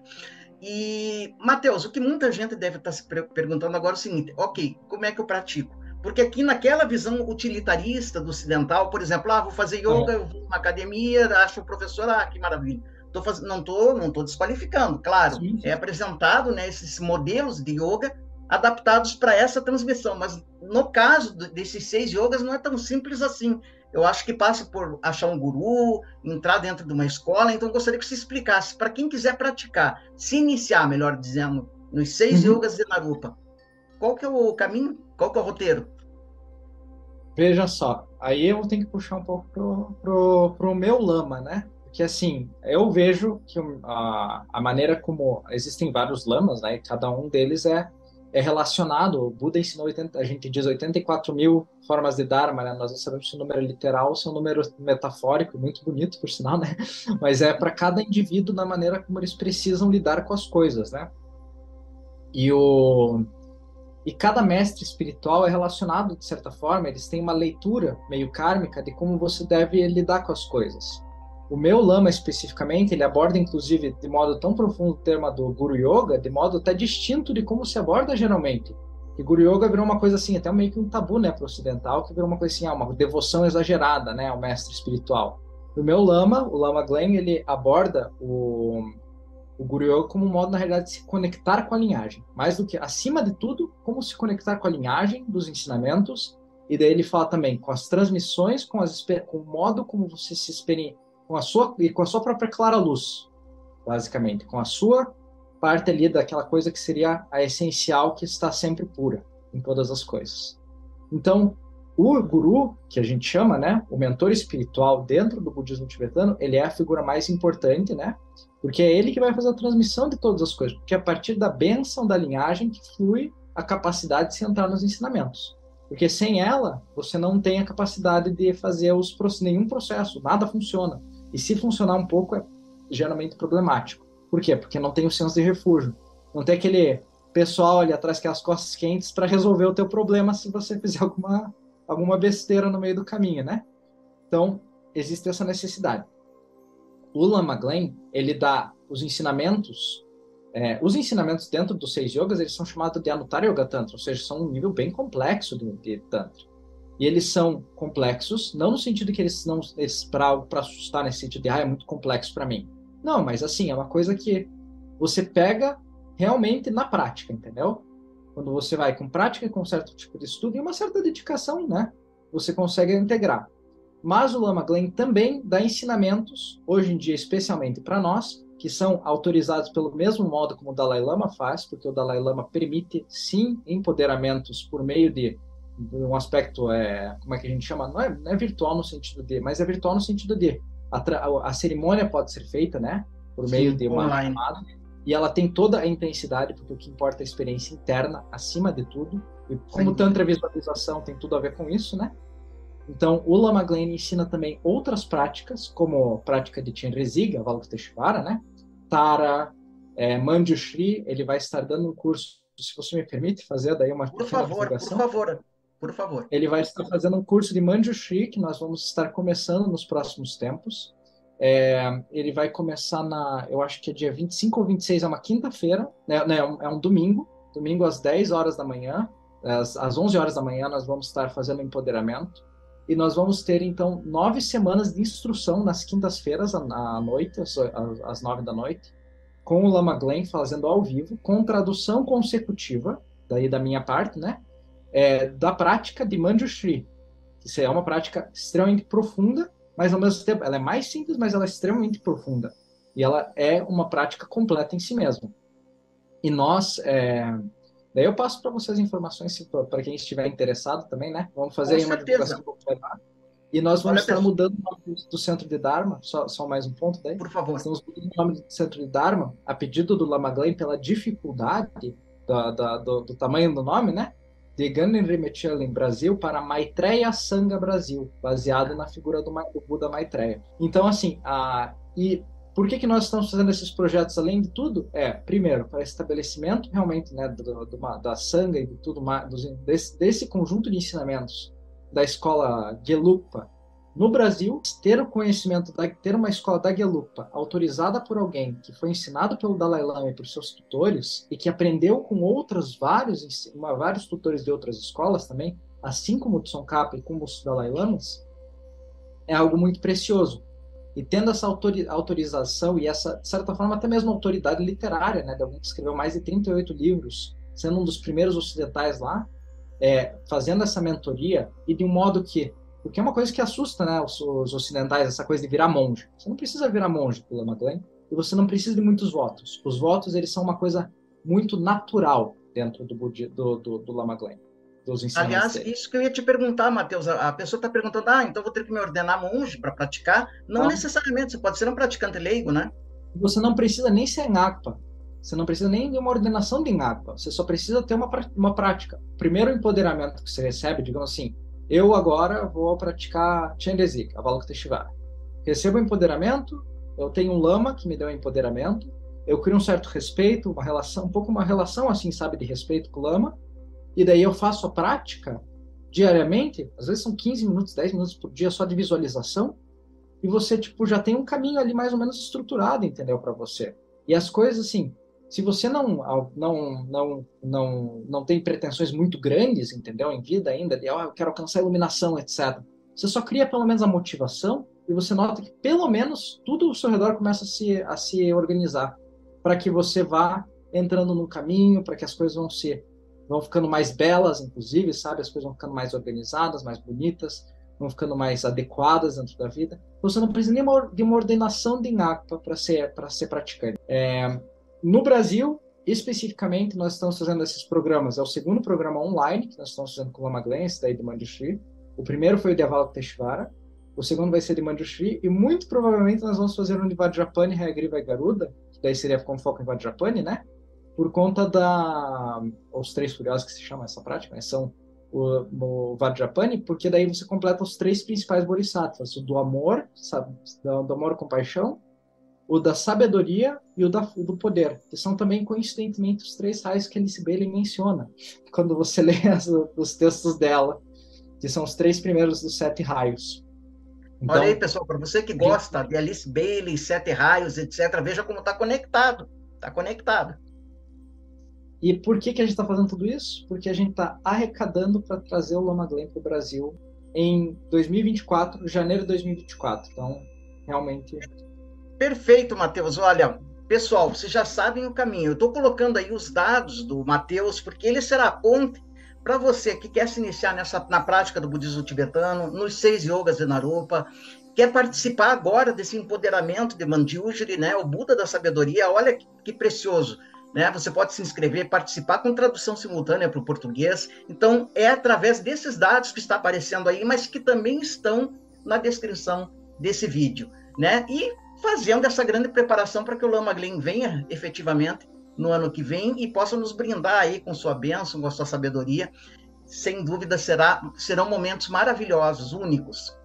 E, Matheus, o que muita gente deve estar tá se perguntando agora é o seguinte: ok, como é que eu pratico? Porque aqui naquela visão utilitarista do ocidental, por exemplo, ah, vou fazer yoga, eu vou numa academia, acho o professor, ah, que maravilha. Tô faz... Não estou não tô desqualificando, claro. Sim. É apresentado né, esses modelos de yoga adaptados para essa transmissão, mas no caso desses seis yogas não é tão simples assim. Eu acho que passa por achar um guru, entrar dentro de uma escola, então gostaria que você explicasse para quem quiser praticar, se iniciar, melhor dizendo, nos seis uhum. yogas de Narupa, qual que é o caminho? Qual que é o roteiro? Veja só, aí eu tenho que puxar um pouco pro, pro, pro meu lama, né? Porque assim, eu vejo que a, a maneira como existem vários lamas, né? E cada um deles é é relacionado, o Buda ensinou 80, a gente diz 84 mil formas de Dharma, né? Nós não sabemos se o número é literal se é um número metafórico, muito bonito, por sinal, né? Mas é para cada indivíduo na maneira como eles precisam lidar com as coisas, né? E o e cada mestre espiritual é relacionado, de certa forma, eles têm uma leitura meio kármica de como você deve lidar com as coisas. O meu lama, especificamente, ele aborda, inclusive, de modo tão profundo o tema do Guru Yoga, de modo até distinto de como se aborda geralmente. E Guru Yoga virou uma coisa assim, até meio que um tabu, né, para o ocidental, que virou uma coisa assim, ah, uma devoção exagerada, né, ao mestre espiritual. O meu lama, o Lama Glen, ele aborda o, o Guru Yoga como um modo, na realidade, de se conectar com a linhagem. Mais do que, acima de tudo, como se conectar com a linhagem dos ensinamentos. E daí ele fala também com as transmissões, com, as, com o modo como você se experimenta, com a sua e com a sua própria clara luz, basicamente, com a sua parte ali daquela coisa que seria a essencial que está sempre pura em todas as coisas. Então, o guru, que a gente chama, né, o mentor espiritual dentro do budismo tibetano, ele é a figura mais importante, né? Porque é ele que vai fazer a transmissão de todas as coisas, porque é a partir da bênção da linhagem que flui a capacidade de se entrar nos ensinamentos. Porque sem ela, você não tem a capacidade de fazer os, nenhum processo, nada funciona. E se funcionar um pouco, é geralmente problemático. Por quê? Porque não tem o senso de refúgio. Não tem aquele pessoal ali atrás que é as costas quentes para resolver o teu problema se você fizer alguma, alguma besteira no meio do caminho, né? Então, existe essa necessidade. O Lama Glen, ele dá os ensinamentos, é, os ensinamentos dentro dos seis yogas, eles são chamados de Anuttara Yoga Tantra, ou seja, são um nível bem complexo de, de Tantra. E eles são complexos, não no sentido que eles não para assustar nesse sentido de ah, é muito complexo para mim. Não, mas assim, é uma coisa que você pega realmente na prática, entendeu? Quando você vai com prática, com um certo tipo de estudo e uma certa dedicação, né? Você consegue integrar. Mas o Lama Glen também dá ensinamentos, hoje em dia especialmente para nós, que são autorizados pelo mesmo modo como o Dalai Lama faz, porque o Dalai Lama permite sim empoderamentos por meio de um aspecto é como é que a gente chama não é, não é virtual no sentido de mas é virtual no sentido de a, a cerimônia pode ser feita, né? Por meio Sim, de uma online. chamada. E ela tem toda a intensidade, porque o que importa é a experiência interna, acima de tudo. E como Sim. Tantra visualização tem tudo a ver com isso, né? Então, o Lama Glen ensina também outras práticas, como prática de Chenrezig, Avalokiteshvara, né? Tara, é, Manjushri, ele vai estar dando um curso, se você me permite fazer daí uma Por favor, por favor. Por favor. Ele vai estar fazendo um curso de Manjushri, que nós vamos estar começando nos próximos tempos. É, ele vai começar na, eu acho que é dia 25 ou 26, é uma quinta-feira, né, né, é, um, é domingo, domingo às 10 horas da manhã, às, às 11 horas da manhã nós vamos estar fazendo empoderamento. E nós vamos ter, então, nove semanas de instrução nas quintas-feiras à noite, às, às nove da noite, com o Lama Glen fazendo ao vivo, com tradução consecutiva, daí da minha parte, né? É, da prática de Manjushri. Isso é uma prática extremamente profunda, mas ao mesmo tempo ela é mais simples, mas ela é extremamente profunda. E ela é uma prática completa em si mesma. E nós, é... daí eu passo para vocês informações para quem estiver interessado também, né? Vamos fazer aí uma divulgação E nós vamos Olha, estar mudando o nome do centro de Dharma, só, só mais um ponto daí. Por favor. Estamos mudando o nome do centro de Dharma a pedido do Lama Glen pela dificuldade da, da, do, do, tamanho do nome, né? De Ganen Rimechelen Brasil para Maitreya Sangha Brasil, baseado na figura do, Buda Maitreya. Então, assim, a, e por que, que nós estamos fazendo esses projetos além de tudo? É, primeiro, para estabelecimento realmente né, do, do, da Sangha e de tudo mais, desse, desse conjunto de ensinamentos da escola Gelugpa no Brasil, ter o conhecimento, da, ter uma escola da Gelugpa autorizada por alguém que foi ensinado pelo Dalai Lama e por seus tutores e que aprendeu com outros vários, vários tutores de outras escolas também, assim como o Tsongkhapa e como os Dalai Lamas, é algo muito precioso. E tendo essa autorização e essa, de certa forma, até mesmo autoridade literária, né, de alguém que escreveu mais de 38 livros, sendo um dos primeiros ocidentais lá, é, fazendo essa mentoria e de um modo que porque é uma coisa que assusta né, os, os, ocidentais, essa coisa de virar monge. Você não precisa virar monge pelo Lama Glen, e você não precisa de muitos votos. Os votos eles são uma coisa muito natural dentro do, do, do, do Lama Glen. Aliás, dele. isso que eu ia te perguntar, Matheus. A pessoa está perguntando, ah, então vou ter que me ordenar monge para praticar. Não, não necessariamente, você pode ser um praticante leigo, né? Você não precisa nem ser Ngakpa. Você não precisa nem de uma ordenação de Ngakpa. Você só precisa ter uma, uma prática. O primeiro empoderamento que você recebe, digamos assim, eu agora vou praticar Chendezik, Avalokiteshvara. Recebo empoderamento, eu tenho um lama que me deu empoderamento, eu crio um certo respeito, uma relação, um pouco uma relação assim, sabe, de respeito com o lama, e daí eu faço a prática diariamente, às vezes são 15 minutos, 10 minutos por dia só de visualização, e você tipo já tem um caminho ali mais ou menos estruturado, entendeu, para você. E as coisas assim, se você não não não não não tem pretensões muito grandes, entendeu, em vida ainda, de oh, eu quero alcançar a iluminação, etc. Você só cria pelo menos a motivação e você nota que pelo menos tudo ao seu redor começa a se a se organizar. para que você vá entrando no caminho, para que as coisas vão se vão ficando mais belas, inclusive, sabe? As coisas vão ficando mais organizadas, mais bonitas, vão ficando mais adequadas dentro da vida. Você não precisa nem de uma ordenação de INACPA para ser para ser praticante. É, no Brasil, especificamente, nós estamos fazendo esses programas. É o segundo programa online que nós estamos fazendo com o Lama Glen, daí do Manjushri. O primeiro foi o de Avalokiteshvara, o segundo vai ser de Manjushri, e muito provavelmente nós vamos fazer um de Vajrapani, Hayagriva e Garuda, que daí seria com foco em Vajrapani, né? Por conta da... os três furiosos que se chama essa prática, né? São o, o Vajrapani, porque daí você completa os três principais bodhisattvas, o do amor, sabe? do amor e compaixão, o da sabedoria e o da, do poder, que são também, coincidentemente, os três raios que Alice Bailey menciona quando você lê as, os textos dela, que são os três primeiros dos sete raios. Então, Olha aí, pessoal, para você que gosta de Alice Bailey, Sete Raios, etc., veja como está conectado. Está conectado. E por que, que a gente está fazendo tudo isso? Porque a gente está arrecadando para trazer o Lama Glen para o Brasil em 2024, janeiro de 2024. Então, realmente. Perfeito, Matheus. Olha, pessoal, vocês já sabem o caminho. Eu estou colocando aí os dados do Matheus, porque ele será a ponte para você que quer se iniciar nessa, na prática do budismo tibetano, nos seis yogas de Narupa, quer participar agora desse empoderamento de Manjusri, né, o Buda da sabedoria, olha que, que precioso. Né? Você pode se inscrever, participar com tradução simultânea para o português. Então, é através desses dados que está aparecendo aí, mas que também estão na descrição desse vídeo. Né? E fazendo essa grande preparação para que o Lama Glen venha efetivamente no ano que vem e possa nos brindar aí com sua bênção, com a sua sabedoria. Sem dúvida será, serão momentos maravilhosos, únicos.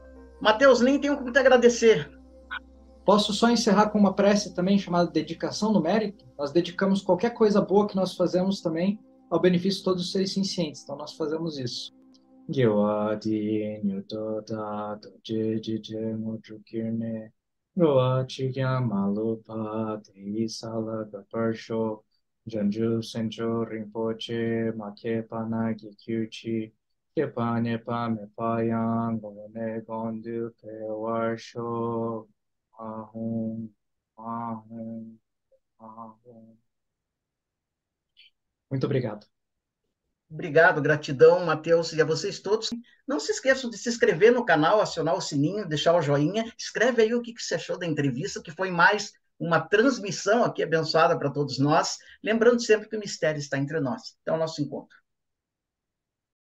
Mateus, nem tenho como te agradecer. Posso só encerrar com uma prece também chamada dedicação no mérito? Nós dedicamos qualquer coisa boa que nós fazemos também ao benefício de todos os seres cientes. Então nós fazemos isso. Chikya malupa te salaga parsho janju senjo rinpoche make pana gikyuchi kepa nepa mepa yang gone gondu pe warsho ahum ahum ahum Muito obrigado. Obrigado, gratidão, Matheus, e a vocês todos. Não se esqueçam de se inscrever no canal, acionar o sininho, deixar o joinha. Escreve aí o que você achou da entrevista, que foi mais uma transmissão aqui abençoada para todos nós. Lembrando sempre que o mistério está entre nós. Até o nosso encontro.